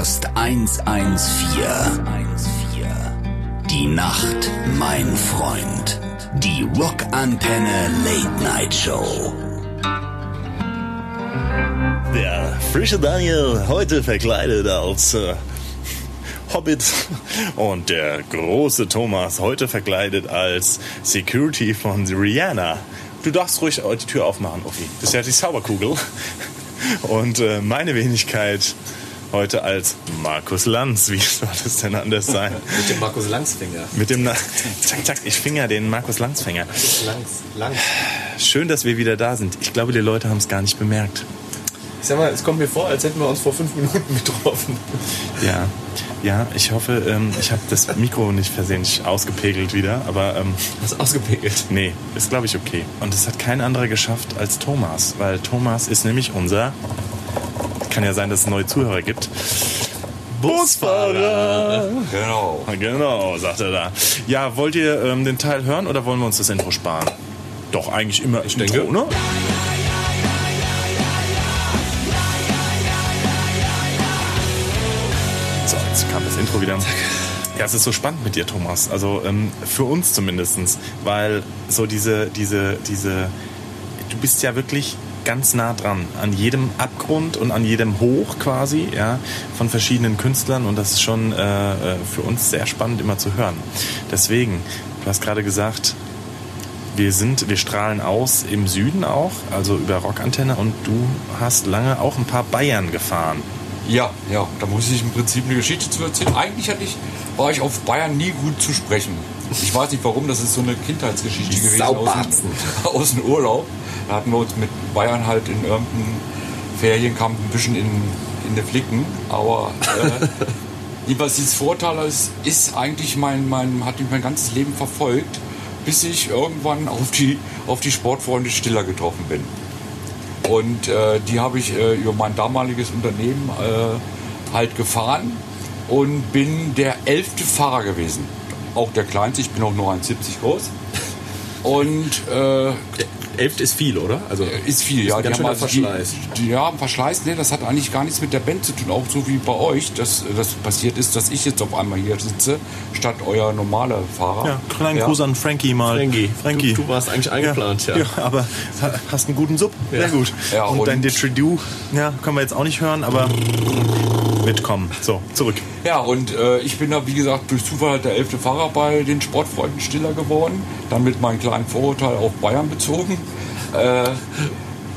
Podcast 114. Die Nacht, mein Freund. Die Rockantenne Late Night Show. Der frische Daniel, heute verkleidet als äh, Hobbit. Und der große Thomas, heute verkleidet als Security von Rihanna. Du darfst ruhig die Tür aufmachen, Uffi. Das ist ja die Zauberkugel. Und äh, meine Wenigkeit heute als Markus Lanz. Wie soll das denn anders sein? Mit dem Markus Lanzfinger. Mit dem, Na zack, zack, ich finger den Markus Lanzfinger. Lanz, Lanz. Schön, dass wir wieder da sind. Ich glaube, die Leute haben es gar nicht bemerkt. Ich sag mal, es kommt mir vor, als hätten wir uns vor fünf Minuten getroffen. Ja, ja, ich hoffe, ähm, ich habe das Mikro nicht versehentlich ausgepegelt wieder, aber ähm, Was ausgepegelt. nee, ist glaube ich okay. Und es hat kein anderer geschafft als Thomas, weil Thomas ist nämlich unser, kann ja sein, dass es neue Zuhörer gibt, Busfahrer. Genau. Genau, sagt er da. Ja, wollt ihr ähm, den Teil hören oder wollen wir uns das Intro sparen? Doch, eigentlich immer ich denke. Intro, ne? So, jetzt kam das Intro wieder. Ja, es ist so spannend mit dir, Thomas. Also ähm, für uns zumindestens, weil so diese, diese, diese, du bist ja wirklich ganz nah dran an jedem Abgrund und an jedem Hoch quasi, ja, von verschiedenen Künstlern und das ist schon äh, äh, für uns sehr spannend immer zu hören. Deswegen, du hast gerade gesagt, wir sind, wir strahlen aus im Süden auch, also über Rockantenne und du hast lange auch ein paar Bayern gefahren. Ja, ja, da muss ich im Prinzip eine Geschichte zu erzählen. Eigentlich hatte ich, war ich auf Bayern nie gut zu sprechen. Ich weiß nicht warum, das ist so eine Kindheitsgeschichte Die gewesen aus dem, aus dem Urlaub. Da hatten wir uns mit Bayern halt in irgendeinem Ferienkampf ein bisschen in, in den Flicken. Aber äh, dieses Vorteil ist, ist eigentlich mein, mein, hat mich mein ganzes Leben verfolgt, bis ich irgendwann auf die, auf die Sportfreunde Stiller getroffen bin. Und äh, die habe ich äh, über mein damaliges Unternehmen äh, halt gefahren und bin der elfte Fahrer gewesen. Auch der kleinste, ich bin auch nur 1,70 groß. Und äh, Elft ist viel, oder? Also ist viel, ja. Ist ganz schöner also Verschleiß. Die, die, ja, Verschleiß, nee, das hat eigentlich gar nichts mit der Band zu tun, auch so wie bei euch. Dass das passiert ist, dass ich jetzt auf einmal hier sitze, statt euer normaler Fahrer. Ja, kleinen Gruß an Frankie mal. Frankie, Frankie. Du, du warst eigentlich eingeplant, ja. Ja, aber ha- hast einen guten Sub. Sehr gut. Ja, und, und- dein Didgeridoo, ja, können wir jetzt auch nicht hören, aber wird kommen. So, zurück. Ja, und äh, ich bin da, wie gesagt, durch Zufall halt der elfte Fahrer bei den Sportfreunden Stiller geworden. Dann mit meinem kleinen Vorurteil auf Bayern bezogen. Äh,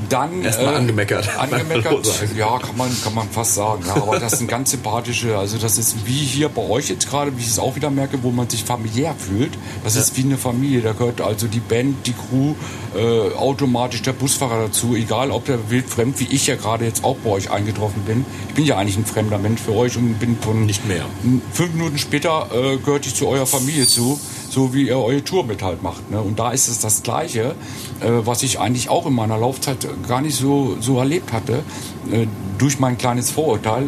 dann Erstmal äh, angemeckert. Angemeckert, ja, kann man, kann man fast sagen. Ja, aber das sind ganz sympathische, also das ist wie hier bei euch jetzt gerade, wie ich es auch wieder merke, wo man sich familiär fühlt. Das ist wie eine Familie. Da gehört also die Band, die Crew, äh, automatisch der Busfahrer dazu, egal ob der wildfremd, wie ich ja gerade jetzt auch bei euch eingetroffen bin. Ich bin ja eigentlich ein fremder Mensch für euch und bin von Nicht mehr. fünf Minuten später äh, gehört ich zu eurer Familie zu, so wie ihr eure Tour mit halt macht. Ne? Und da ist es das Gleiche, äh, was ich eigentlich auch in meiner Laufzeit gar nicht so, so erlebt hatte, äh, durch mein kleines Vorurteil,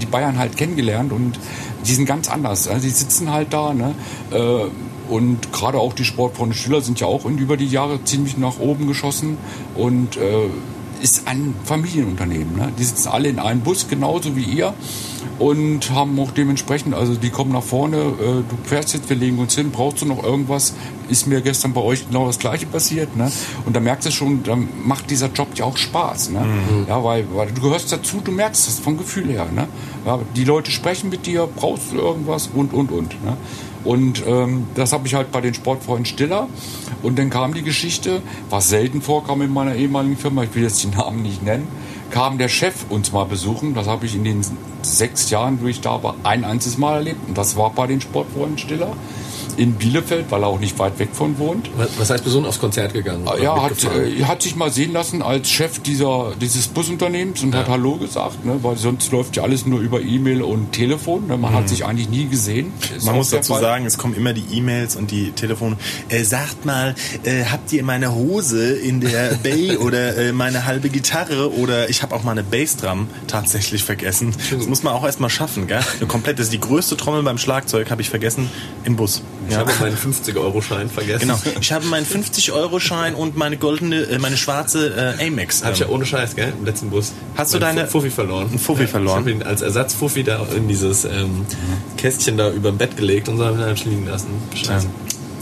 die Bayern halt kennengelernt und die sind ganz anders. Also die sitzen halt da, ne? Äh, und gerade auch die Sportfreunde Schüler sind ja auch über die Jahre ziemlich nach oben geschossen und äh, ist ein Familienunternehmen. Ne? Die sitzen alle in einem Bus, genauso wie ihr. Und haben auch dementsprechend, also die kommen nach vorne, äh, du fährst jetzt, wir legen uns hin, brauchst du noch irgendwas? Ist mir gestern bei euch genau das gleiche passiert. Ne? Und da merkst du schon, da macht dieser Job ja auch Spaß. Ne? Ja, weil, weil du gehörst dazu, du merkst das vom Gefühl her. Ne? Ja, die Leute sprechen mit dir, brauchst du irgendwas und, und, und. Ne? Und ähm, das habe ich halt bei den Sportfreunden Stiller. Und dann kam die Geschichte, was selten vorkam in meiner ehemaligen Firma, ich will jetzt die Namen nicht nennen, kam der Chef uns mal besuchen. Das habe ich in den sechs Jahren, wo ich da war, ein einziges Mal erlebt. Und das war bei den Sportfreunden Stiller in Bielefeld, weil er auch nicht weit weg von wohnt. Was, heißt besonders aufs Konzert gegangen? oder Ja, hat, äh, hat sich mal sehen lassen als Chef dieser, dieses Busunternehmens und hat Hallo gesagt, ne, weil sonst läuft ja alles nur über E-Mail und Telefon. Ne, man hat sich eigentlich nie gesehen. Ist Man muss dazu Fall. sagen, es kommen immer die E-Mails und die Telefone. Äh, sagt mal, äh, habt ihr meine Hose in der Bay oder äh, meine halbe Gitarre oder ich habe auch meine Bassdrum tatsächlich vergessen. Das muss man auch erstmal schaffen, gell? Eine komplett, das ist die größte Trommel beim Schlagzeug, habe ich vergessen, im Bus. Ich habe meinen 50-Euro-Schein vergessen. Genau. Ich habe meinen 50-Euro-Schein und meine goldene, äh, meine schwarze äh, Amex. Hab ich ja ähm, ohne Scheiß, gell? Im letzten Bus. Hast du deine- Fu- Fuffi verloren? Ein Fuffi verloren? Ich habe ihn als Ersatz-Fuffi da in dieses ähm, Kästchen da über dem Bett gelegt und so habe ihn dann liegen lassen. Scheiße.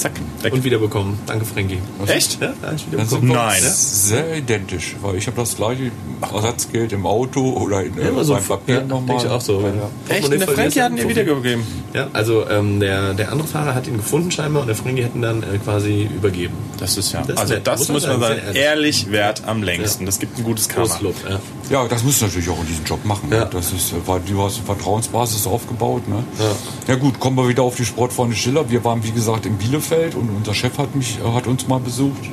Zack, weg. Und wieder bekommen. Danke, Frankie. Echt? Ja, wir Nein. sehr identisch, weil ich habe das gleiche Ersatzgeld im Auto oder in Ja, äh, so beim Papier ja, nochmal. denke ich auch so. Ja. Echt? Und der Frankie hat ihn dir Fuffi. wiedergegeben. Ja, also ähm, der, der andere Fahrer hat ihn gefunden scheinbar und der Frankie hat ihn dann äh, quasi übergeben. Das ist ja. Das ist also nett. das Muss muss man sagen, sehr Ehrlich wert am längsten. Ja. Das gibt ein gutes Karma. Lob, ja. Ja, das musst du natürlich auch in diesem Job machen. Ja. Ne? Das ist, äh, weil du hast eine Vertrauensbasis aufgebaut. Ne? Ja. ja gut, kommen wir wieder auf die Sportfreunde Schiller. Wir waren wie gesagt in Bielefeld und unser Chef hat mich äh, hat uns mal besucht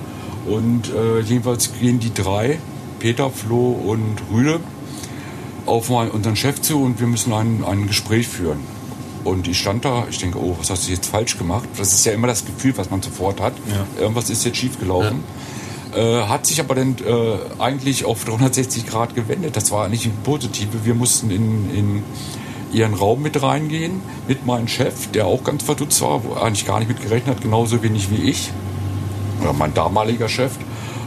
und äh, jedenfalls gehen die drei, Peter, Flo und Rüde, auf unseren Chef zu und wir müssen ein, ein Gespräch führen. Und ich stand da, ich denke, oh, was hast du jetzt falsch gemacht? Das ist ja immer das Gefühl, was man sofort hat. Irgendwas ist jetzt schiefgelaufen. Äh, hat sich aber dann äh, eigentlich auf 360 Grad gewendet. Das war nicht ein Positive. Wir mussten in, in ihren Raum mit reingehen, mit meinem Chef, der auch ganz verdutzt war, wo eigentlich gar nicht mit gerechnet hat, genauso wenig wie ich. Oder mein damaliger Chef.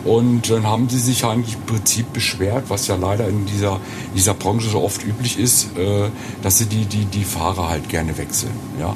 Und dann haben sie sich eigentlich im Prinzip beschwert, was ja leider in dieser, dieser Branche so oft üblich ist, äh, dass sie die, die, die Fahrer halt gerne wechseln. Ja?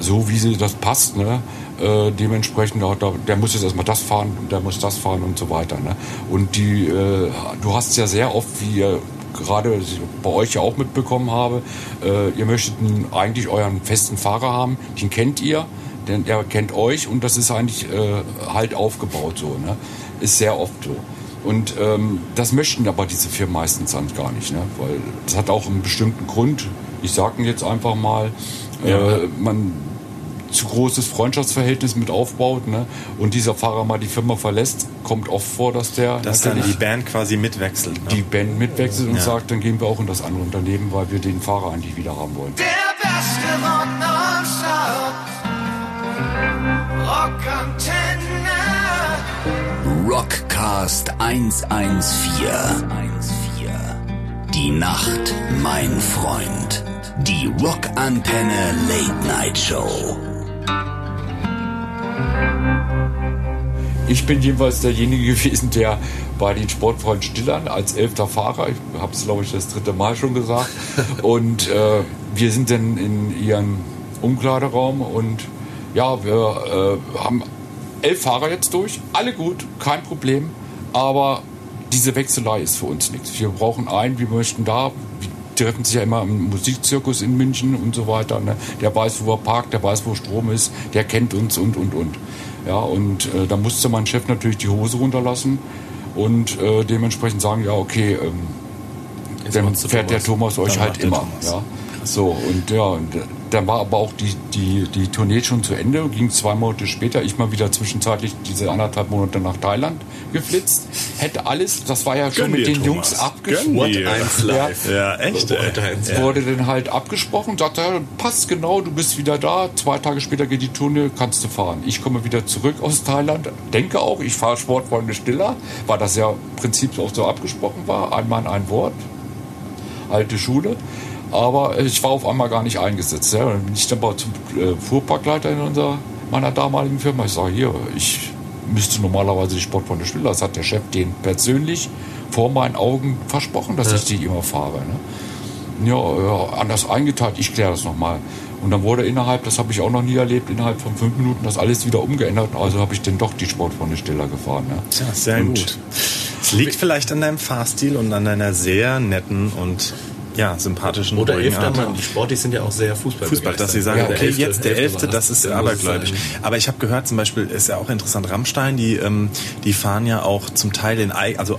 So wie sie das passt, ne? äh, dementsprechend, da, der muss jetzt erstmal das fahren, der muss das fahren und so weiter. Ne? Und die, äh, du hast ja sehr oft, wie ihr gerade bei euch ja auch mitbekommen habe, äh, ihr möchtet einen, eigentlich euren festen Fahrer haben, den kennt ihr, denn er kennt euch und das ist eigentlich äh, halt aufgebaut so. Ne? Ist sehr oft so. Und ähm, das möchten aber diese Firmen meistens dann gar nicht, ne? weil das hat auch einen bestimmten Grund. Ich sage ihn jetzt einfach mal, äh, man zu großes Freundschaftsverhältnis mit aufbaut ne? und dieser Fahrer mal die Firma verlässt, kommt oft vor, dass der Dass dann die Band quasi mitwechselt. Ne? die Band mitwechselt und sagt, dann gehen wir auch in das andere Unternehmen, weil wir den Fahrer eigentlich wieder haben wollen. Der beste Rock. Rockantenne. Rockcast 114. Die Nacht, mein Freund. Die Rockantenne Late Night Show. Ich bin jedenfalls derjenige gewesen, der bei den Sportfreunden Stillern als elfter Fahrer, ich habe es glaube ich das dritte Mal schon gesagt, und äh, wir sind dann in ihren Umkleideraum und ja, wir äh, haben elf Fahrer jetzt durch, alle gut, kein Problem, aber diese Wechselei ist für uns nichts. Wir brauchen einen, wir möchten da, treffen sich ja immer im Musikzirkus in München und so weiter. Ne? Der weiß, wo er parkt, der weiß, wo Strom ist, der kennt uns und, und, und. Ja, und äh, da musste mein Chef natürlich die Hose runterlassen und äh, dementsprechend sagen, ja, okay, ähm, dann fährt der Thomas. Thomas euch Dann halt immer. Thomas. Ja. So, und ja, und äh, dann war aber auch die, die, die Tournee schon zu Ende, ging zwei Monate später, ich mal wieder zwischenzeitlich diese anderthalb Monate nach Thailand geflitzt. Hätte alles, das war ja schon Gönn mit dir, den Thomas. Jungs abgesprochen. Live. Ja, echt, ey. Eins. Ja. Wurde dann halt abgesprochen, sagte, ja, passt genau, du bist wieder da. Zwei Tage später geht die Tournee, kannst du fahren. Ich komme wieder zurück aus Thailand, denke auch, ich fahre Sportfreunde Stiller, weil das ja im Prinzip auch so abgesprochen war. Ein Mann, ein Wort. Alte Schule. Aber ich war auf einmal gar nicht eingesetzt. Ja. Dann bin ich dann mal zum äh, Fuhrparkleiter in unserer, meiner damaligen Firma. Ich sage, hier, ich müsste normalerweise die Sportfreunde Stiller. Das hat der Chef den persönlich vor meinen Augen versprochen, dass ich die immer fahre. Ne? Ja, ja, anders eingeteilt, ich kläre das nochmal. Und dann wurde innerhalb, das habe ich auch noch nie erlebt, innerhalb von fünf Minuten das alles wieder umgeändert. Also habe ich dann doch die Sportfreunde Stiller gefahren. Ne? Tja, sehr Und gut. Es liegt vielleicht an deinem Fahrstil und an deiner sehr netten und ja, sympathischen Oder elfter. Mann. Die Sportis sind ja auch sehr Fußball. Fußball, dass sie sagen, Ja, okay, jetzt der Elfte, das ist sein. Aber ich habe gehört, zum Beispiel, ist ja auch interessant, Rammstein, die, ähm, die fahren ja auch zum Teil in, also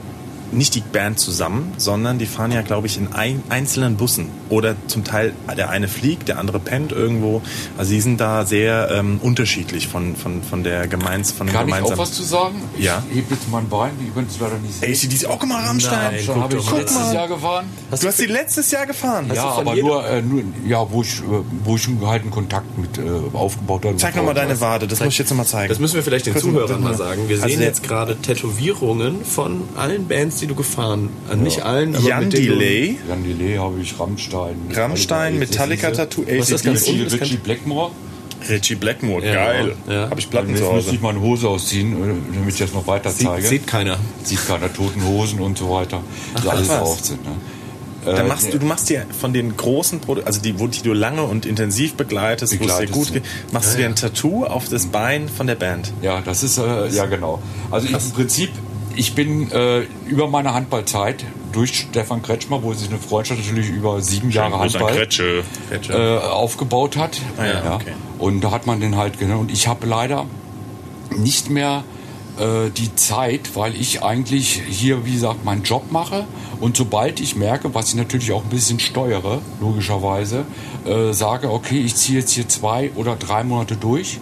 nicht die Band zusammen, sondern die fahren ja, glaube ich, in ein, einzelnen Bussen. Oder zum Teil, der eine fliegt, der andere pennt irgendwo. Also die sind da sehr ähm, unterschiedlich von, von, von der Gemeins, von dem Kann ich auch gemeinsamen. was zu sagen? Ja. Ich heb jetzt mein Bein, die könnt es leider nicht sehen. Ey, ist die auch immer Rammstein? Nein. Guck habe ich mal. letztes Guck mal. Jahr gefahren. Du hast die letztes Jahr gefahren. ja, aber nur, äh, nur, ja, wo ich, äh, wo ich halt einen Kontakt mit äh, aufgebaut habe. Zeig nochmal deine Wade, das muss ich jetzt nochmal zeigen. Das müssen wir vielleicht den Zuhörern mal- sagen. Wir Also sehen jetzt gerade Tätowierungen von allen Bands, die du gefahren hast. Nicht allen, aber Jan mit denen du- Delay, Jan Delay habe ich, Rammstein. Rammstein, Metallica, Metallica-Tattoo, Was ist das? Richie, Richie Blackmore. Richie Blackmore, Ja, geil. ja. Habe ich Platten Jetzt zu müsste Hause. ich meine Hose ausziehen, äh, damit ich das noch weiter zeige. Sieht, sieht keiner. Sieht keiner toten Hosen und so weiter. die alles was. drauf sind. Ne? Da Äh, machst du, du machst dir von den großen Produ also die, wo die du lange und intensiv begleitest, wo es dir gut geht, machst du dir ein Tattoo auf das Bein von der Band. Ja, das ist, äh, ja genau. Also ich, im Prinzip, ich bin äh, über meine Handballzeit durch Stefan Kretschmer, wo sich eine Freundschaft natürlich über sieben Jahre Handball Kretsche. äh, aufgebaut hat. Ah ja, okay. Und da hat man den halt genau. Und ich habe leider nicht mehr äh, die Zeit, weil ich eigentlich hier, wie gesagt, meinen Job mache. Und sobald ich merke, was ich natürlich auch ein bisschen steuere, logischerweise, äh, sage, okay, ich ziehe jetzt hier zwei oder drei Monate durch.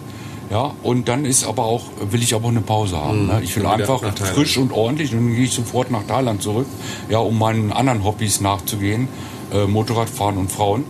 Ja, und dann ist aber auch, will ich aber eine Pause haben. Ne? Ich will einfach frisch und ordentlich und dann gehe ich sofort nach Thailand zurück, ja, um meinen anderen Hobbys nachzugehen. Äh, Motorradfahren und Frauen.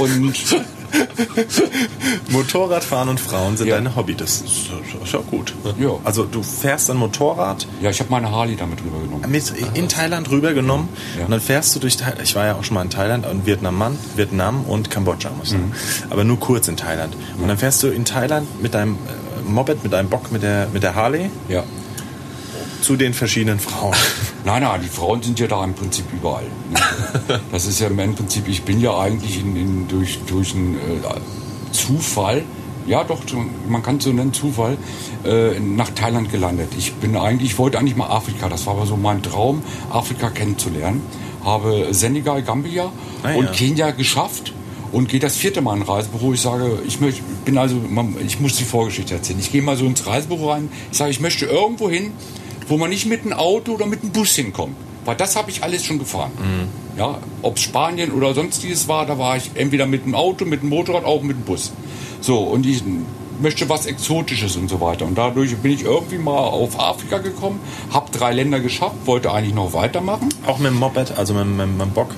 Und Motorradfahren und Frauen sind Ja. deine Hobby. Das ist, ist ja gut. Ja. Also du fährst ein Motorrad ja, ich habe meine Harley damit rübergenommen. mit in Thailand rübergenommen Ja. und dann fährst du durch Thailand. Ich war ja auch schon mal in Thailand und Vietnam, Vietnam und Kambodscha, muss ich sagen. Mhm. Aber nur kurz in Thailand. Und dann fährst du in Thailand mit deinem äh, Moped, mit deinem Bock, mit der, mit der Harley Ja. Zu den verschiedenen Frauen. Nein, nein, die Frauen sind ja da im Prinzip überall. Ne? Das ist ja im Prinzip, ich bin ja eigentlich in, in, durch, durch einen äh, Zufall, ja doch, man kann es so nennen, Zufall, äh, nach Thailand gelandet. Ich bin eigentlich, ich wollte eigentlich mal Afrika, das war aber so mein Traum, Afrika kennenzulernen. Habe Senegal, Gambia Ah, und ja. Kenia geschafft und gehe das vierte Mal in ein Reisebüro. Ich sage, ich möchte, bin also, ich muss die Vorgeschichte erzählen. Ich gehe mal so ins Reisebüro rein. Ich sage, ich möchte irgendwo hin, wo man nicht mit einem Auto oder mit einem Bus hinkommt. Weil das habe ich alles schon gefahren. Ja, ob es Spanien oder sonstiges war, da war ich entweder mit dem Auto, mit dem Motorrad, auch mit dem Bus. So, und ich möchte was Exotisches und so weiter. Und dadurch bin ich irgendwie mal auf Afrika gekommen, habe drei Länder geschafft, wollte eigentlich noch weitermachen. Auch mit dem Moped, also mit, mit, mit dem Bock.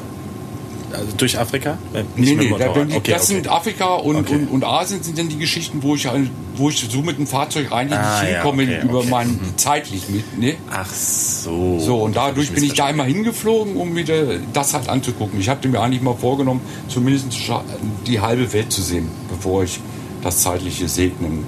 Also durch Afrika? Äh, Nee, mit dem nee, da, die, Okay, das okay. sind Afrika und, Okay. und, und Asien sind dann die Geschichten, wo ich, wo ich so mit dem Fahrzeug eigentlich Ah, nicht ja, hinkomme, okay, über okay. Mhm. mein zeitlich mit. Ne? Ach so. So, und dadurch bin ich da immer hingeflogen, um wieder das halt anzugucken. Ich hatte mir eigentlich mal vorgenommen, zumindest die halbe Welt zu sehen, bevor ich das zeitliche segnen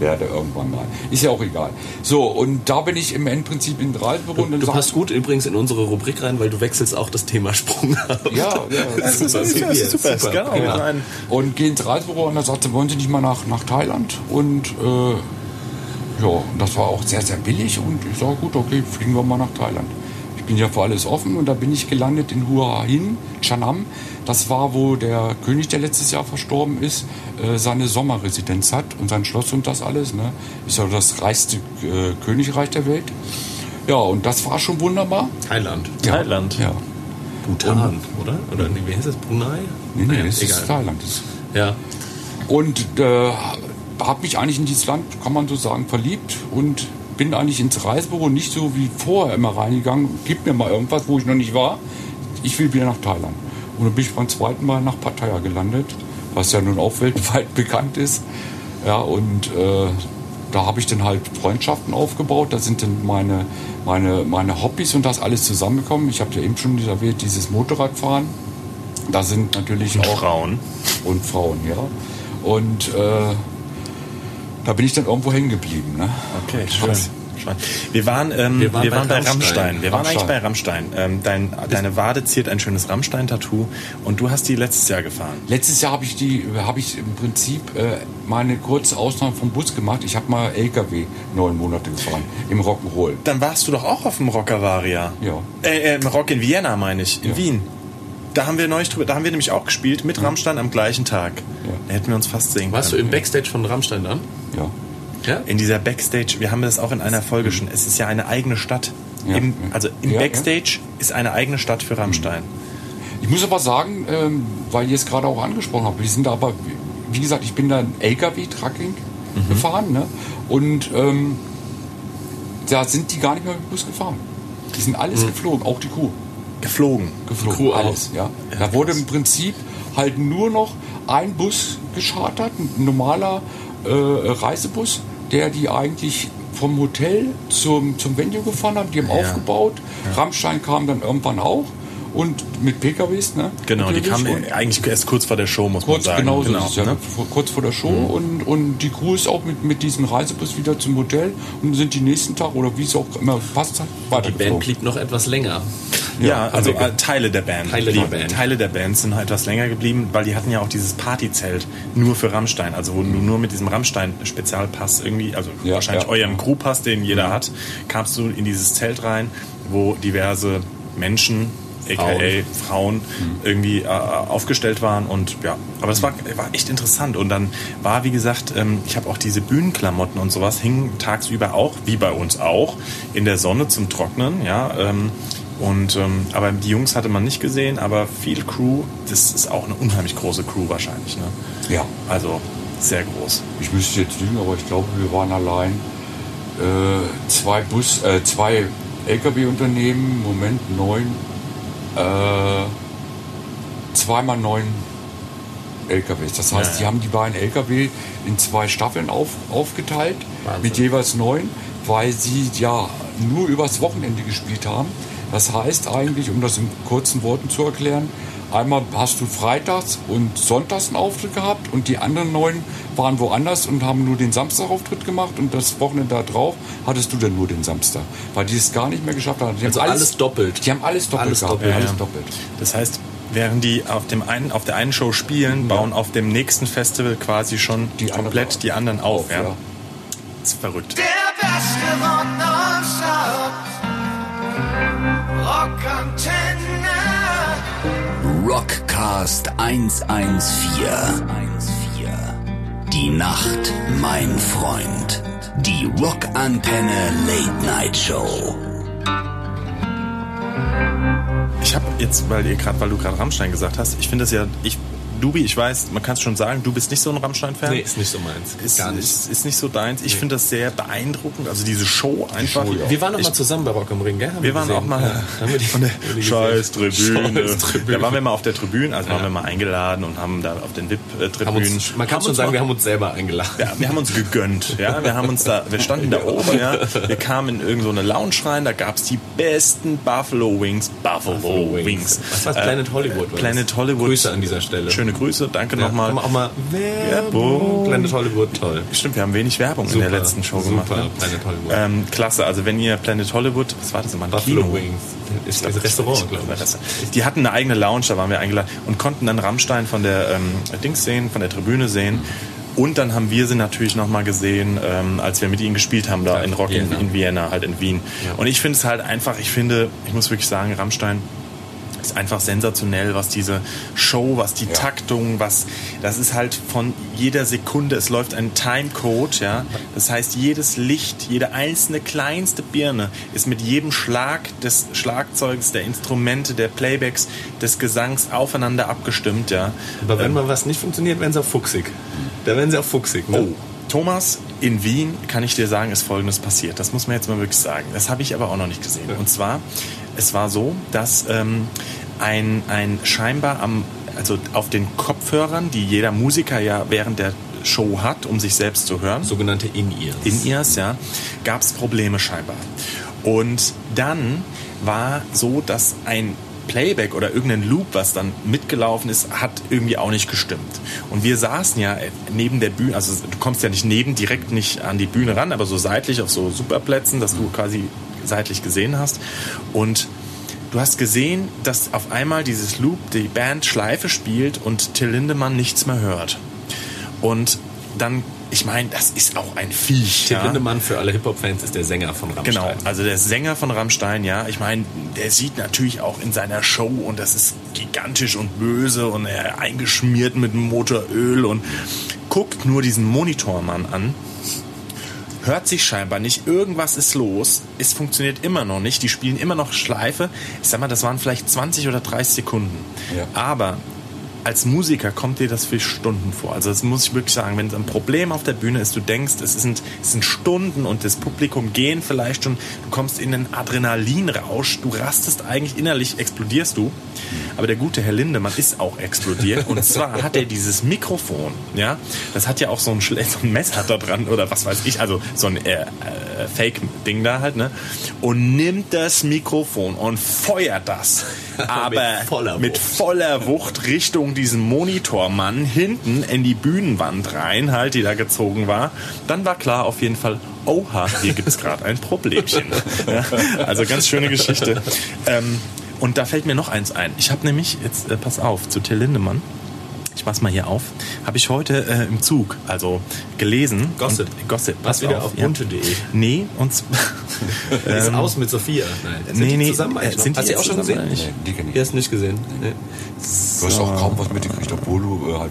werde irgendwann mal. Ist ja auch egal. So, und da bin ich im Endprinzip in Reisebüro und dann Du sag- passt gut übrigens in unsere Rubrik rein, weil du wechselst auch das Thema Sprung ab. Ja, ja. Das ist, das ist, das ist super. Super, Genau. prima. Nein. Und gehe ins Reisebüro und da sagte, wollen Sie nicht mal nach, nach Thailand? Und äh, ja, und das war auch sehr, sehr billig und ich sage, gut, okay, fliegen wir mal nach Thailand. Ich bin ja für alles offen und da bin ich gelandet in Hua Hin, Chanam. Das war, wo der König, der letztes Jahr verstorben ist, äh, seine Sommerresidenz hat und sein Schloss und das alles. Ne? Ist ja das reichste äh, Königreich der Welt. Ja, und das war schon wunderbar. Thailand. Thailand. Ja. Bhutan, oder? Oder nee, wie heißt das? Brunei? Nee, nee, Naja, es ist egal. Thailand. Das Ja. Und äh, habe mich eigentlich in dieses Land, kann man so sagen, verliebt und bin eigentlich ins Reisebüro nicht so wie vorher immer reingegangen. Gib mir mal irgendwas, wo ich noch nicht war. Ich will wieder nach Thailand. Und dann bin ich beim zweiten Mal nach Pattaya gelandet, was ja nun auch weltweit bekannt ist. Ja, und äh, da habe ich dann halt Freundschaften aufgebaut. Da sind dann meine, meine, meine Hobbys und das alles zusammengekommen. Ich habe ja eben schon erwähnt, dieses Motorradfahren. Da sind natürlich Und auch Frauen. und Frauen, ja. Und äh, da bin ich dann irgendwo hängen geblieben. Ne? Okay, schön. Wir waren, ähm, Wir wir waren waren, bei bei Rammstein. Rammstein. Wir waren Rammstein. eigentlich bei Rammstein. Ähm, dein, deine Wade ziert ein schönes Rammstein-Tattoo und du hast die letztes Jahr gefahren. Letztes Jahr habe ich die, habe ich im Prinzip äh, meine kurze Ausnahme vom Bus gemacht. Ich habe mal LKW neun Monate gefahren im Rock'n'Roll. Dann warst du doch auch auf dem Rockavaria. Ja. Äh, äh, im Rock in Vienna, meine ich. In Ja. Wien. Da haben wir neulich drüber, da haben wir nämlich auch gespielt mit Rammstein am gleichen Tag. Ja. Da hätten wir uns fast sehen Warst du können. im Backstage von Rammstein dann? Ja. Ja? In dieser Backstage, wir haben das auch in einer Folge schon, es ist ja eine eigene Stadt. Ja, Im, also im Ja, Backstage ist eine eigene Stadt für Rammstein. Ich muss aber sagen, ähm, weil ihr es gerade auch angesprochen habt, wir sind da aber, wie gesagt, ich bin da ein LKW-Trucking gefahren ne? und ähm, da sind die gar nicht mehr mit dem Bus gefahren. Die sind alles geflogen, auch die Kuh. Geflogen. geflogen. Crew alles, ja. Da wurde im Prinzip halt nur noch ein Bus geschartert, ein normaler äh, Reisebus, der die eigentlich vom Hotel zum, zum Venue gefahren hat. Die haben Ja. aufgebaut. Rammstein kam dann irgendwann auch. und mit PKWs, ne? Genau, die kamen Und- eigentlich erst kurz vor der Show, muss Kurz, man sagen. genau so ist ja, ne? vor- kurz vor der Show und, und die Crew ist auch mit, mit diesem Reisebus wieder zum Hotel und sind die nächsten Tag oder wie es auch immer passt hat, Die Band blieb noch etwas länger. Ja, also haben wir äh, Teile der Band. Teile der Band. Teile der Band sind halt etwas länger geblieben, weil die hatten ja auch dieses Partyzelt nur für Rammstein. Also wo du nur mit diesem Rammstein-Spezialpass irgendwie, also Ja, wahrscheinlich ja. eurem Crewpass, den jeder hat, kamst du in dieses Zelt rein, wo diverse Menschen, aka Frauen, Frauen. irgendwie äh, aufgestellt waren und ja, aber das war, war echt interessant und dann war wie gesagt, ähm, ich habe auch diese Bühnenklamotten und sowas hingen tagsüber auch, wie bei uns auch, in der Sonne zum Trocknen, ja, ähm, und ähm, aber die Jungs hatte man nicht gesehen, aber viel Crew, das ist auch eine unheimlich große Crew wahrscheinlich, ne? Ja, Also sehr groß. ich müsste jetzt lügen, aber ich glaube, wir waren allein äh, zwei Bus, äh, zwei LKW-Unternehmen, Moment neun, äh, zweimal neun LKWs. Das heißt, Ja, die haben die beiden LKW in zwei Staffeln auf, aufgeteilt Wahnsinn. mit jeweils neun, weil sie ja nur übers Wochenende gespielt haben. Das heißt eigentlich, um das in kurzen Worten zu erklären, einmal hast du freitags und sonntags einen Auftritt gehabt und die anderen neun waren woanders und haben nur den Samstagauftritt gemacht und das Wochenende da drauf hattest du dann nur den Samstag, weil die es gar nicht mehr geschafft haben. Die Also haben alles doppelt. Die haben alles doppelt Alles gehabt. doppelt. alles Ja. doppelt. Das heißt, während die auf, dem einen, auf der einen Show spielen, bauen auf dem nächsten Festival quasi schon Die komplett anderen die anderen auf. auf, ja. ja. Das ist verrückt. Der beste Rock. Rockantenne. Rockcast 114. Die Nacht, mein Freund. Die Rockantenne Late Night Show. Ich habe jetzt, weil ihr gerade, weil du gerade Rammstein gesagt hast, ich finde das ja, ich, Dubi, ich weiß, man kann es schon sagen, du bist nicht so ein Rammstein-Fan. Nee, ist nicht so meins. Ist, Gar nicht. Ist, ist nicht so deins. Ich finde das sehr beeindruckend. Also diese Show einfach. Show, ja. Wir waren noch ich, mal zusammen bei Rock am Ring, gell? Haben Wir waren auch mal Ja, haben wir die, von der die Scheiß? Tribüne. Scheiß Tribüne. Da waren wir mal auf der Tribüne, also waren wir mal eingeladen und haben da auf den VIP-Tribünen. man kann schon sagen, mal- wir haben uns selber eingeladen. Ja, wir haben uns gegönnt. Ja, wir haben uns da, wir standen da oben, ja. Wir kamen in irgendeine so eine Lounge rein, da gab's die besten Buffalo Wings. Buffalo, Wings. Was war's? Planet Hollywood. war Planet. Hollywood. Grüße an dieser Stelle. Schöne Grüße, danke Ja, nochmal. Auch mal Werbung. Planet Hollywood, toll. Stimmt, wir haben wenig Werbung in der Super, letzten Show super, gemacht. Ne? Planet Hollywood. Ähm, klasse, also wenn ihr Planet Hollywood, was war das immer? Buffalo Kino? Wings. Ist das Restaurant, glaube ich. Die hatten eine eigene Lounge, da waren wir eingeladen und konnten dann Rammstein von der ähm, Dings sehen, von der Tribüne sehen. Und dann haben wir sie natürlich nochmal gesehen, ähm, als wir mit ihnen gespielt haben, da Ja, in Rock in, Vienna. in Vienna, halt in Wien. Ja. Und ich finde es halt einfach, ich finde, ich muss wirklich sagen, Rammstein ist einfach sensationell, was diese Show, was die Taktung, was das ist halt von jeder Sekunde, es läuft ein Timecode, ja. Das heißt, jedes Licht, jede einzelne kleinste Birne ist mit jedem Schlag des Schlagzeugs, der Instrumente, der Playbacks, des Gesangs aufeinander abgestimmt, ja. Aber wenn mal was nicht funktioniert, werden sie auch fuchsig. Da werden sie auch fuchsig. Ne? Oh, Thomas, in Wien kann ich dir sagen, ist Folgendes passiert. Das muss man jetzt mal wirklich sagen. Das habe ich aber auch noch nicht gesehen. Und zwar, es war so, dass ähm, ein, ein scheinbar am, also auf den Kopfhörern, die jeder Musiker ja während der Show hat, um sich selbst zu hören, Sogenannte In-Ears. in-Ears, ja, gab es Probleme scheinbar. Und dann war so, dass ein Playback oder irgendein Loop, was dann mitgelaufen ist, hat irgendwie auch nicht gestimmt. Und wir saßen ja neben der Bühne, also du kommst ja nicht neben, direkt nicht an die Bühne ran, aber so seitlich auf so Superplätzen, dass du quasi seitlich gesehen hast. Und du hast gesehen, dass auf einmal dieses Loop die Band Schleife spielt und Till Lindemann nichts mehr hört. Und dann, ich meine, das ist auch ein Viech. Till ja? Lindemann für alle Hip-Hop-Fans ist der Sänger von Rammstein. Genau, also der Sänger von Rammstein, ja, ich meine, der sieht natürlich auch in seiner Show und das ist gigantisch und böse und er eingeschmiert mit Motoröl und guckt nur diesen Monitormann an, hört sich scheinbar nicht, irgendwas ist los, es funktioniert immer noch nicht, die spielen immer noch Schleife. Ich sag mal, das waren vielleicht 20 oder 30 Sekunden. Ja. Aber als Musiker kommt dir das für Stunden vor. Also das muss ich wirklich sagen, wenn ein Problem auf der Bühne ist, du denkst, es sind, es sind Stunden und das Publikum gehen vielleicht schon, du kommst in einen Adrenalinrausch, du rastest eigentlich innerlich, explodierst du. Aber der gute Herr Lindemann ist auch explodiert und zwar hat er dieses Mikrofon, ja, das hat ja auch so ein, so ein Messer da dran oder was weiß ich, also so ein äh, äh, Fake-Ding da halt, ne, und nimmt das Mikrofon und feuert das. Aber voller mit Wucht. voller Wucht Richtung diesen Monitormann hinten in die Bühnenwand rein, halt, die da gezogen war. Dann war klar auf jeden Fall, oha, hier gibt es gerade ein Problemchen. Ja, also ganz schöne Geschichte. Ähm, und da fällt mir noch eins ein. Ich habe nämlich, jetzt äh, pass auf, zu Till Lindemann. Ich mach's mal hier auf. Habe ich heute äh, im Zug, also gelesen. Gossip. Und, Gossip. Was wieder auf bunte.de. Nee, und Wie ist Ähm, aus mit Sophia? Nein. Sind nee, die nee, zusammen äh, sind die Hast du auch schon gesehen? Nee, die kenn ich Die hast du nicht gesehen. Nee. Du hast auch kaum was mitgekriegt, obwohl du äh, halt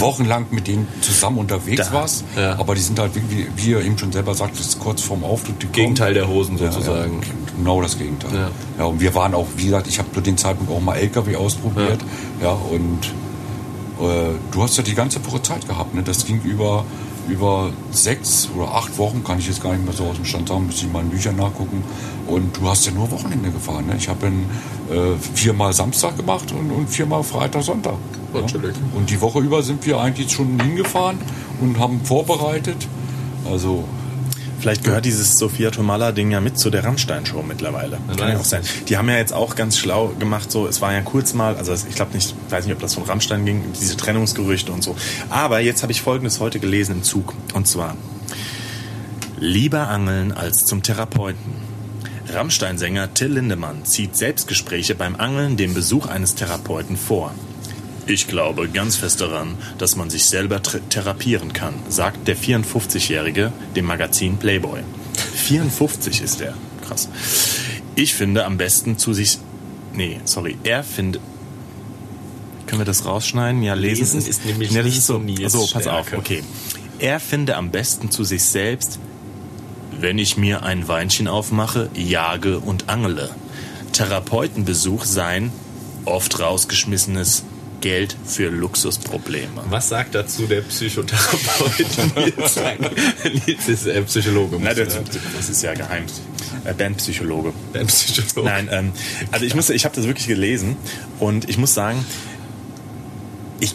wochenlang mit denen zusammen unterwegs Da. warst. Ja. Aber die sind halt, wie, wie ihr eben schon selber sagt, das ist kurz vorm Auftritt. Gegenteil der Hosen Ja, sozusagen. Ja, genau das Gegenteil. Ja. Ja. und wir waren auch, wie gesagt, ich habe zu dem Zeitpunkt auch mal LKW ausprobiert. Ja, und du hast ja die ganze Woche Zeit gehabt. Ne? Das ging über, über sechs oder acht Wochen, kann ich jetzt gar nicht mehr so aus dem Stand sagen, müsste ich mal in Büchern nachgucken. Und du hast ja nur Wochenende gefahren. Ne? Ich habe äh, viermal Samstag gemacht und, und viermal Freitag, Sonntag. Natürlich. Und die Woche über sind wir eigentlich schon hingefahren und haben vorbereitet. Also Vielleicht gehört dieses Sophia Tomala-Ding ja mit zu der Rammstein-Show mittlerweile. Kann ja auch sein. Die haben ja jetzt auch ganz schlau gemacht, so, es war ja kurz mal, also ich glaube nicht, weiß nicht, ob das von Rammstein ging, diese Trennungsgerüchte und so. Aber jetzt habe ich Folgendes heute gelesen im Zug. Und zwar, lieber angeln als zum Therapeuten. Rammstein-Sänger Till Lindemann zieht Selbstgespräche beim Angeln dem Besuch eines Therapeuten vor. Ich glaube ganz fest daran, dass man sich selber therapieren kann, sagt der 54-Jährige dem Magazin Playboy. 54 ist er. Krass. Ich finde am besten zu sich. Nee, sorry. Er findet. Können wir das rausschneiden? Ja, lesen, Lesen ist nämlich das nicht ist so so. Pass auf. Okay. Er finde am besten zu sich selbst, wenn ich mir ein Weinchen aufmache, jage und angele. Therapeutenbesuch sein oft rausgeschmissenes Geld für Luxusprobleme. Was sagt dazu der Psychotherapeut Nils? Nils ist äh, Psychologe. Na, muss der, das ist ja geheim. Äh, Bandpsychologe. Der Psychologe. Nein, ähm, also ich muss, ich habe das wirklich gelesen und ich muss sagen, ich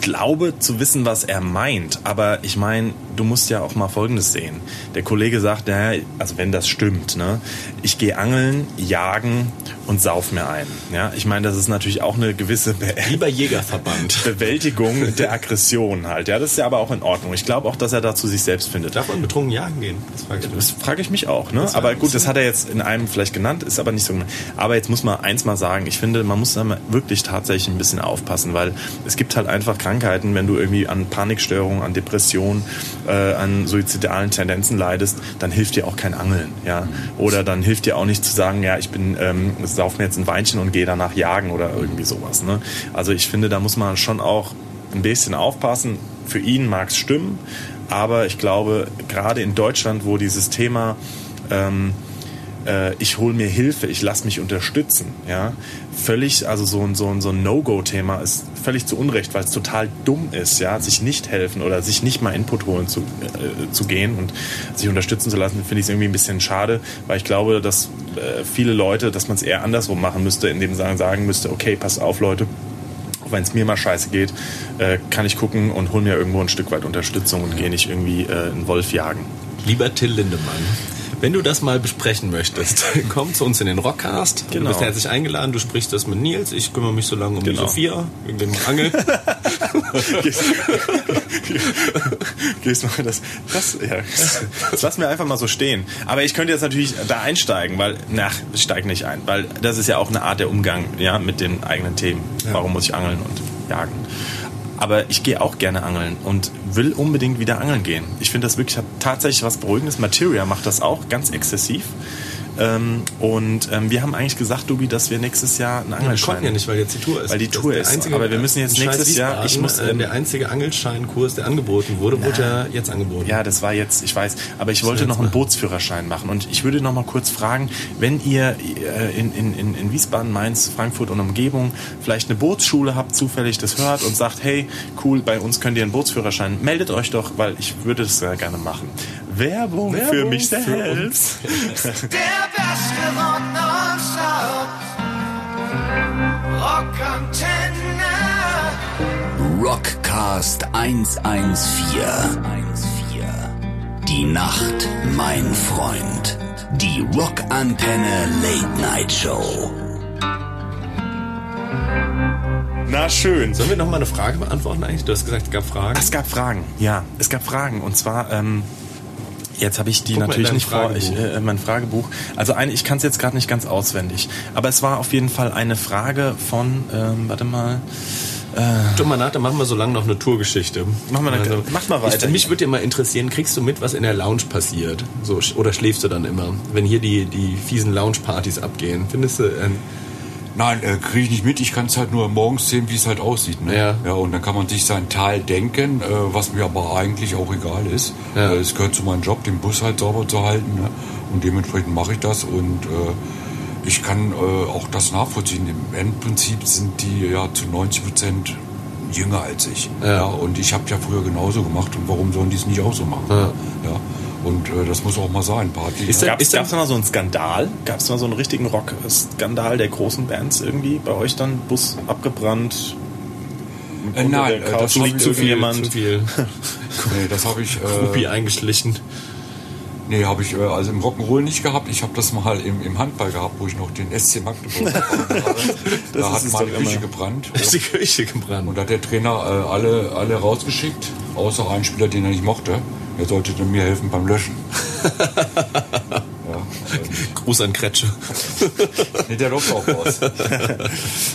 glaube zu wissen, was er meint, aber ich meine, du musst ja auch mal Folgendes sehen. Der Kollege sagt, naja, also wenn das stimmt, ne, ich gehe angeln, jagen und sauf mir ein. Ja, ich meine, das ist natürlich auch eine gewisse Be Lieber Jägerverband. Bewältigung der Aggression halt. Ja, das ist ja aber auch in Ordnung. Ich glaube auch, dass er dazu sich selbst findet. Darf man betrunken jagen gehen? Das frage ich mich. Das frage ich mich auch. Ne? Aber gut, das hat er jetzt in einem vielleicht genannt, ist aber nicht so. Aber jetzt muss man eins mal sagen. Ich finde, man muss da wirklich tatsächlich ein bisschen aufpassen, weil es gibt halt einfach Krankheiten, wenn du irgendwie an Panikstörungen, an Depressionen, äh, an suizidalen Tendenzen leidest, dann hilft dir auch kein Angeln. Ja? Oder dann hilft dir auch nicht zu sagen, ja, ich bin, ähm, sauf mir jetzt ein Weinchen und gehe danach jagen oder irgendwie sowas. Ne? Also ich finde, da muss man schon auch ein bisschen aufpassen. Für ihn mag es stimmen, aber ich glaube, gerade in Deutschland, wo dieses Thema ähm, äh, ich hole mir Hilfe, ich lasse mich unterstützen, ja, völlig, also so ein, so ein, so ein No-Go-Thema ist völlig zu Unrecht, weil es total dumm ist, ja, sich nicht helfen oder sich nicht mal Input holen zu, äh, zu gehen und sich unterstützen zu lassen, finde ich es irgendwie ein bisschen schade, weil ich glaube, dass äh, viele Leute, dass man es eher andersrum machen müsste, indem man sagen müsste, okay, pass auf, Leute, wenn es mir mal scheiße geht, äh, kann ich gucken und hol mir irgendwo ein Stück weit Unterstützung und gehe nicht irgendwie äh, einen Wolf jagen. Lieber Till Lindemann, wenn du das mal besprechen möchtest, komm zu uns in den Rockcast. Du Genau. bist herzlich eingeladen. Du sprichst das mit Nils. Ich kümmere mich so lange um Genau. die Sophia wegen dem Angel. Gehst, gehst mal das, das, ja, das lassen wir einfach mal so stehen. Aber ich könnte jetzt natürlich da einsteigen, weil, nach, ich steige nicht ein, weil das ist ja auch eine Art der Umgang, ja, mit den eigenen Themen. Warum muss ich angeln und jagen? Aber ich gehe auch gerne angeln und will unbedingt wieder angeln gehen. Ich finde das wirklich tatsächlich was Beruhigendes. Materia macht das auch ganz exzessiv. Ähm, und ähm, wir haben eigentlich gesagt, Dubi, dass wir nächstes Jahr einen Wir Angelschein... konnten ja nicht, weil jetzt die Tour ist. Weil die Tour ist. Aber wir müssen jetzt nächstes Jahr- ich muss, äh, ähm, der einzige Angelscheinkurs, der angeboten wurde, wurde ja jetzt angeboten. Ja, das war jetzt, ich weiß, aber ich wollte noch einen machen. Bootsführerschein machen und ich würde noch mal kurz fragen, wenn ihr äh, in, in, in, in Wiesbaden, Mainz, Frankfurt und Umgebung vielleicht eine Bootsschule habt, zufällig das hört und sagt, hey, cool, bei uns könnt ihr einen Bootsführerschein, meldet euch doch, weil ich würde das sehr gerne machen. Werbung, für Werbung mich für selbst. Der beste. Rockantenne. Rockcast 114. Die Nacht, mein Freund. Die Rockantenne Late Night Show. Na schön. Sollen wir noch mal eine Frage beantworten eigentlich? Du hast gesagt, es gab Fragen. Es gab Fragen, ja, es gab Fragen und zwar ähm, jetzt habe ich die Guck natürlich nicht vor, ich, äh, mein Fragebuch. Also eine, ich kann es jetzt gerade nicht ganz auswendig, aber es war auf jeden Fall eine Frage von, ähm, warte mal, Tu mal nach, dann machen wir so lange noch eine Tourgeschichte. Also, Machen wir eine- mach mal weiter. Ich, mich würde ja mal interessieren, kriegst du mit, was in der Lounge passiert? So, oder schläfst du dann immer? Wenn hier die, die fiesen Lounge-Partys abgehen. Findest du, ähm, Nein, äh, kriege ich nicht mit. Ich kann es halt nur morgens sehen, wie es halt aussieht. Ne? Ja. ja. Und dann kann man sich sein Tal denken, äh, was mir aber eigentlich auch egal ist. Ja. Äh, es gehört zu meinem Job, den Bus halt sauber zu halten. Ne? Und dementsprechend mache ich das. Und äh, ich kann äh, auch das nachvollziehen. Im Endprinzip sind die ja zu 90 Prozent jünger als ich. Ja. und ich habe ja früher genauso gemacht. Und warum sollen die es nicht auch so machen? Ja. Ja. Und äh, das muss auch mal sein. Party. Ist ja. da- gab es mal so einen Skandal? Gab es mal so einen richtigen Rock-Skandal der großen Bands irgendwie? Bei euch dann Bus abgebrannt? Äh, nein, der äh, Couch das liegt zu irgendwie jemand. zu viel Nee, das habe ich. Rupi Äh, eingeschlichen? Nee, habe ich äh, also im Rock'n'Roll nicht gehabt. Ich habe das mal im, im Handball gehabt, wo ich noch den SC Magdeburg habe. Da hat meine Küche immer. gebrannt. Ist die Kirche gebrannt. Und da hat der Trainer äh, alle, alle rausgeschickt, außer einen Spieler, den er nicht mochte. Er sollte mir helfen beim Löschen. ja, ähm, Gruß an Kretsche. nee, der läuft auch raus.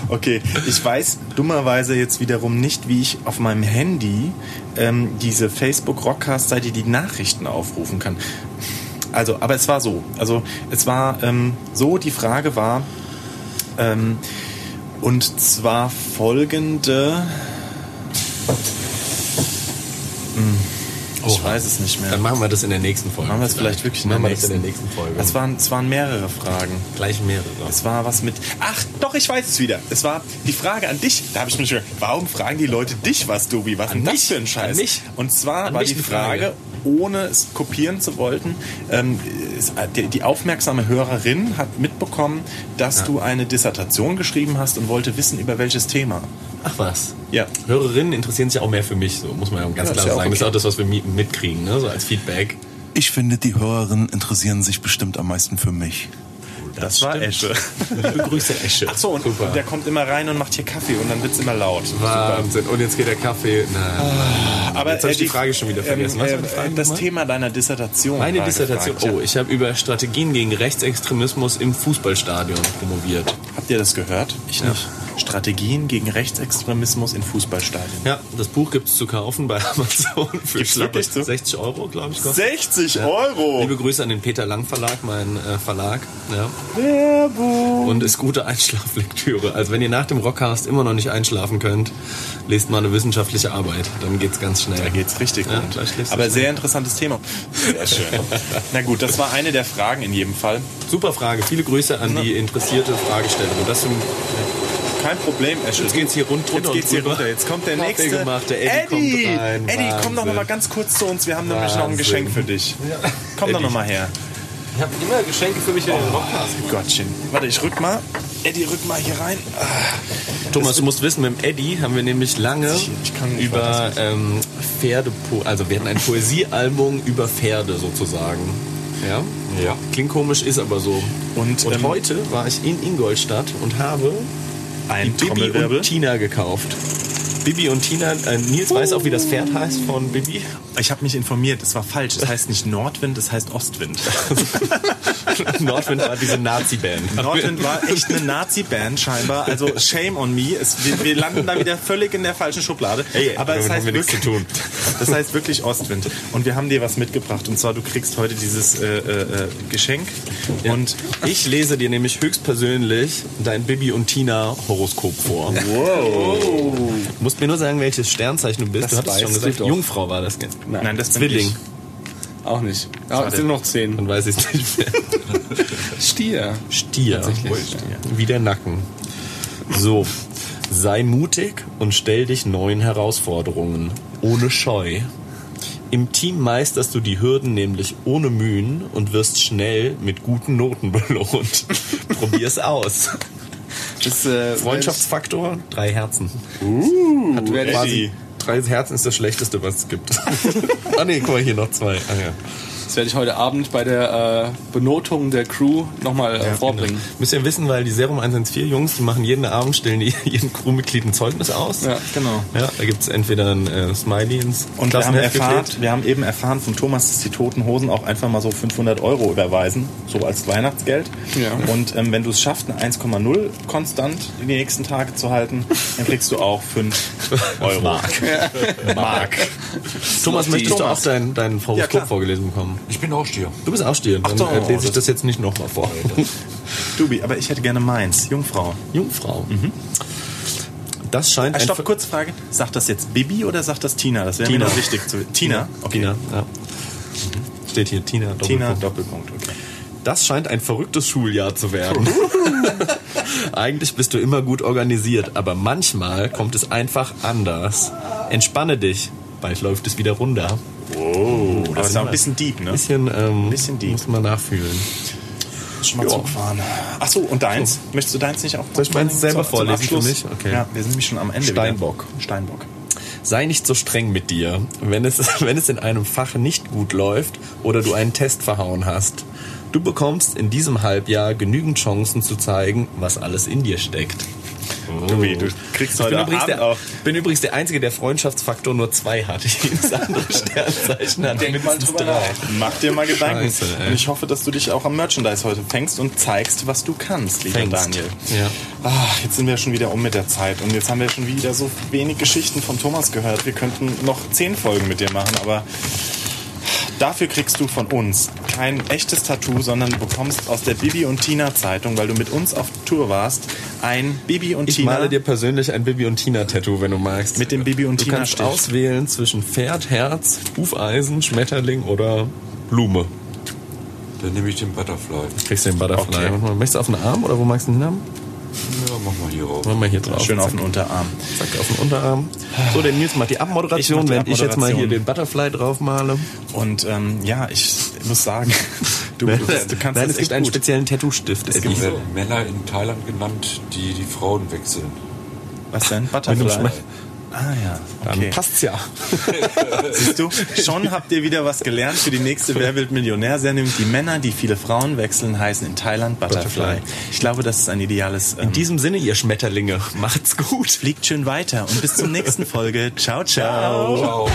Okay, ich weiß dummerweise jetzt wiederum nicht, wie ich auf meinem Handy ähm, diese Facebook-Rockcast-Seite die Nachrichten aufrufen kann. Also, aber es war so. Also, es war ähm, so, die Frage war, ähm, und zwar folgende. Weiß es nicht mehr. Dann machen wir das in der nächsten Folge. Machen wir es vielleicht wirklich in machen der wir das in nächsten. der nächsten Folge. Es waren, es waren mehrere Fragen. gleich mehrere. Es war was mit. Ach, doch, ich weiß es wieder. Es war die Frage an dich. Da habe ich mich schon. Warum fragen die Leute dich was, Dubi? Was An das mich? für ein Scheiß? An mich? Und zwar An war die Frage, Frage. Ohne es kopieren zu wollten, ähm, äh, die, aufmerksame Hörerin hat mitbekommen, dass du eine Dissertation geschrieben hast und wollte wissen, über welches Thema. Ach was. Ja. Hörerinnen interessieren sich auch mehr für mich, so muss man ja ganz Ja, klar ja sagen. Das ist okay. auch das, was wir mi- mitkriegen, ne? so als Feedback. Ich finde, die Hörerinnen interessieren sich bestimmt am meisten für mich. Das, war Esche. Liebe Grüße, Esche. Ach so, und Super. der kommt immer rein und macht hier Kaffee und dann wird's immer laut. Super. Wahnsinn. Und jetzt geht der Kaffee. Na, Aber jetzt habe ich die Eddie, Frage schon wieder vergessen. Was war die Frage äh, das nochmal? Thema deiner Dissertation. Meine Dissertation. gefragt. Oh, ich habe über Strategien gegen Rechtsextremismus im Fußballstadion promoviert. Habt ihr das gehört? Ich nicht. Strategien gegen Rechtsextremismus in Fußballstadien. Ja, das Buch gibt es zu kaufen bei Amazon für Gibt's schlappe wirklich so? 60 Euro, glaube ich. kostet. 60 Euro! Liebe Grüße an den Peter Lang Verlag, mein äh, Verlag. Ja. Werbung! Und ist gute Einschlaflektüre. Also wenn ihr nach dem Rockcast immer noch nicht einschlafen könnt, lest mal eine wissenschaftliche Arbeit. Dann geht's ganz schnell. Da geht's richtig Ja, du Aber schnell. sehr interessantes Thema. Sehr schön. Na gut, das war eine der Fragen in jedem Fall. Super Frage. Viele Grüße an die interessierte Fragestellerin. Das sind Kein Problem, Esche. Jetzt geht's hier rund- runter Jetzt geht's hier runter. Jetzt kommt der Kaffee nächste. gemacht, der Eddie kommt rein. Eddie, komm doch Wahnsinn. noch mal ganz kurz zu uns. Wir haben nämlich noch ein Wahnsinn. Geschenk für dich. Komm doch Eddie. noch mal her. Ich habe immer Geschenke für mich in den Rockcast. Gottchen. Warte, ich rück mal. Eddie, rück mal hier rein. Ah, Thomas, du musst wissen, mit dem Eddie haben wir nämlich lange über ähm, Pferde, also wir hatten ein Poesiealbum über Pferde sozusagen. Ja? Ja. Klingt komisch, ist aber so. Und, Und ähm, heute war ich in Ingolstadt und habe Ein Bibi und Tina gekauft. Bibi und Tina, äh, Nils weiß auch, wie das Pferd heißt von Bibi. Ich habe mich informiert, es war falsch. Es heißt nicht Nordwind, es heißt Ostwind. Nordwind war diese Nazi-Band. Nordwind war echt eine Nazi-Band scheinbar. Also shame on me. Es, wir, wir landen da wieder völlig in der falschen Schublade. Ey, aber es heißt wirklich, zu tun. Das heißt wirklich Ostwind. Und wir haben dir was mitgebracht. Und zwar, du kriegst heute dieses äh, äh, äh, Geschenk. Und Ich lese dir nämlich höchstpersönlich dein Bibi und Tina Horoskop vor. wow. Du musst mir nur sagen, welches Sternzeichen du bist. Das du hattest schon gesagt. Jungfrau war das. gell? Nein, das Zwilling. Auch nicht. Ah, es sind noch zehn. Dann weiß ich es nicht mehr. Stier. Stier. Tatsächlich. Wie der Nacken. So. Sei mutig und stell dich neuen Herausforderungen. Ohne Scheu. Im Team meisterst du die Hürden nämlich ohne Mühen und wirst schnell mit guten Noten belohnt. Probier's aus. Das, äh, Freundschaftsfaktor, drei Herzen. Hat, werde ich, Eddie. Drei Herzen ist das Schlechteste, was es gibt. ah nee, guck mal, hier noch zwei. Ah, ja. Das werde ich heute Abend bei der äh, Benotung der Crew nochmal äh, vorbringen. Müsst ihr wissen, weil die Serum 114 Jungs, die machen jeden Abend, stellen die jedem Crewmitglied ein Zeugnis aus. Ja, genau. Ja, da gibt's entweder ein äh, Smiley ins Und wir haben, erfahren, wir haben eben erfahren von Thomas, dass die Toten Hosen auch einfach mal so 500 Euro überweisen, so als Weihnachtsgeld. Ja. Und ähm, wenn du es schaffst, eine 1,0 konstant in die nächsten Tage zu halten, dann kriegst du auch 5 Euro. Mark. Mark. Thomas, möchtest du Thomas. auch dein, dein Ja, Horoskop klar. vorgelesen bekommen? Ich bin auch Stier. Du bist auch Stier. Dann doch, äh, lese ich das- das jetzt nicht nochmal vor. Dubi, aber ich hätte gerne meins. Jungfrau. Jungfrau. Das scheint Ah, ein stopp, kurze Frage. Sagt das jetzt Bibi oder sagt das Tina? Das wäre mir noch wichtig zu Tina? Okay. Tina, ja. Steht hier Tina. Tina, Doppelpunkt. Doppelpunkt, okay. Das scheint ein verrücktes Schuljahr zu werden. Eigentlich bist du immer gut organisiert, aber manchmal kommt es einfach anders. Entspanne dich, bald läuft es wieder runter. Oh, das ist auch ein bisschen deep, ne? Bisschen, ähm, Bisschen deep. muss man nachfühlen. Schon mal Zug fahren. Ach so, und deins? Möchtest du deins nicht auch? Soll ich meins selber vorlesen für Abschluss? mich? Okay. Ja, wir sind nämlich schon am Ende. Steinbock. Wieder. Steinbock. Sei nicht so streng mit dir, wenn es, wenn es in einem Fach nicht gut läuft oder du einen Test verhauen hast. Du bekommst in diesem Halbjahr genügend Chancen zu zeigen, was alles in dir steckt. Dubi, du kriegst Ich bin heute übrigens, Abend der, auch. bin übrigens der Einzige, der Freundschaftsfaktor nur zwei hat. Jedes andere Sternzeichen hat mindestens drei. Mach dir mal Gedanken. Scheiße, und ich hoffe, dass du dich auch am Merchandise heute fängst und zeigst, was du kannst, lieber Fängst. Daniel. Ja. Ah, jetzt sind wir schon wieder um mit der Zeit und jetzt haben wir schon wieder so wenig Geschichten von Thomas gehört. Wir könnten noch zehn Folgen mit dir machen, aber dafür kriegst du von uns kein echtes Tattoo, sondern du bekommst aus der Bibi und Tina Zeitung, weil du mit uns auf Tour warst, ein Bibi und Ich Tina. male dir persönlich ein Bibi und Tina Tattoo, wenn du magst. Mit dem Bibi und du Tina kannst Stich. auswählen zwischen Pferd, Herz, Hufeisen, Schmetterling oder Blume. Dann nehme ich den Butterfly. Kriegst du den Butterfly. Okay. Möchtest du auf den Arm oder wo magst du ihn haben? Ja, mach mal hier rauf. Machen wir hier drauf. Schön auf Zack, den Unterarm. zack, auf den Unterarm. So, der Nils macht die Abmoderation, Ich mach die während ich jetzt mal hier den Butterfly drauf male. Und ähm, ja, ich muss sagen, du, du, du kannst Nein, das es echt gibt einen gut. speziellen Tattoo-Stift, Eddie. Die werden Männer in Thailand genannt, die die Frauen wechseln. Was denn? Butterfly? Ah ja, Dann okay. passt's ja. Siehst du, schon habt ihr wieder was gelernt für die nächste Wer wird Millionär-Sendung. Die Männer, die viele Frauen wechseln, heißen in Thailand Butterfly. Butterfly. Ich glaube, das ist ein ideales... Ähm, In diesem Sinne, ihr Schmetterlinge, macht's gut. fliegt schön weiter und bis zur nächsten Folge. Ciao, ciao. Ciao.